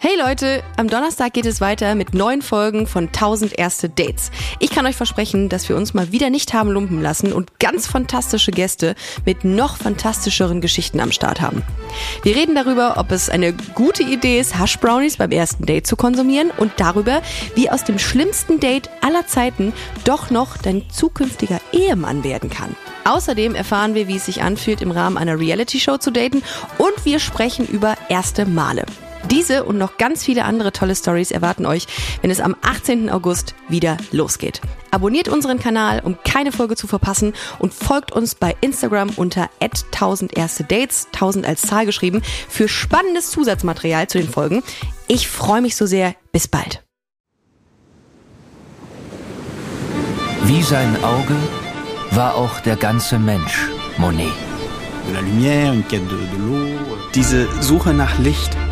Hey Leute, am Donnerstag geht es weiter mit neuen Folgen von 1000 erste Dates. Ich kann euch versprechen, dass wir uns mal wieder nicht haben lumpen lassen und ganz fantastische Gäste mit noch fantastischeren Geschichten am Start haben. Wir reden darüber, ob es eine gute Idee ist, Hash Brownies beim ersten Date zu konsumieren und darüber, wie aus dem schlimmsten Date aller Zeiten doch noch dein zukünftiger Ehemann werden kann. Außerdem erfahren wir, wie es sich anfühlt, im Rahmen einer Reality-Show zu daten und wir sprechen über erste Male. Diese und noch ganz viele andere tolle Stories erwarten euch, wenn es am 18. August wieder losgeht. Abonniert unseren Kanal, um keine Folge zu verpassen und folgt uns bei Instagram unter 1000 erste Dates, 1000 als Zahl geschrieben, für spannendes Zusatzmaterial zu den Folgen. Ich freue mich so sehr. Bis bald. Wie sein Auge war auch der ganze Mensch Monet. Diese Suche nach Licht,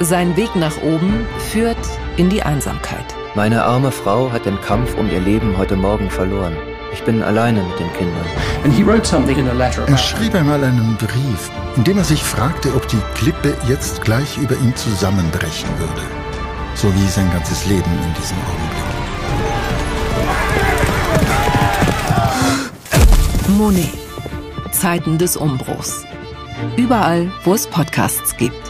Sein Weg nach oben führt in die Einsamkeit. Meine arme Frau hat den Kampf um ihr Leben heute Morgen verloren. Ich bin alleine mit den Kindern. Er schrieb einmal einen Brief, in dem er sich fragte, ob die Klippe jetzt gleich über ihn zusammenbrechen würde. So wie sein ganzes Leben in diesem Augenblick. Monet. Zeiten des Umbruchs. Überall, wo es Podcasts gibt.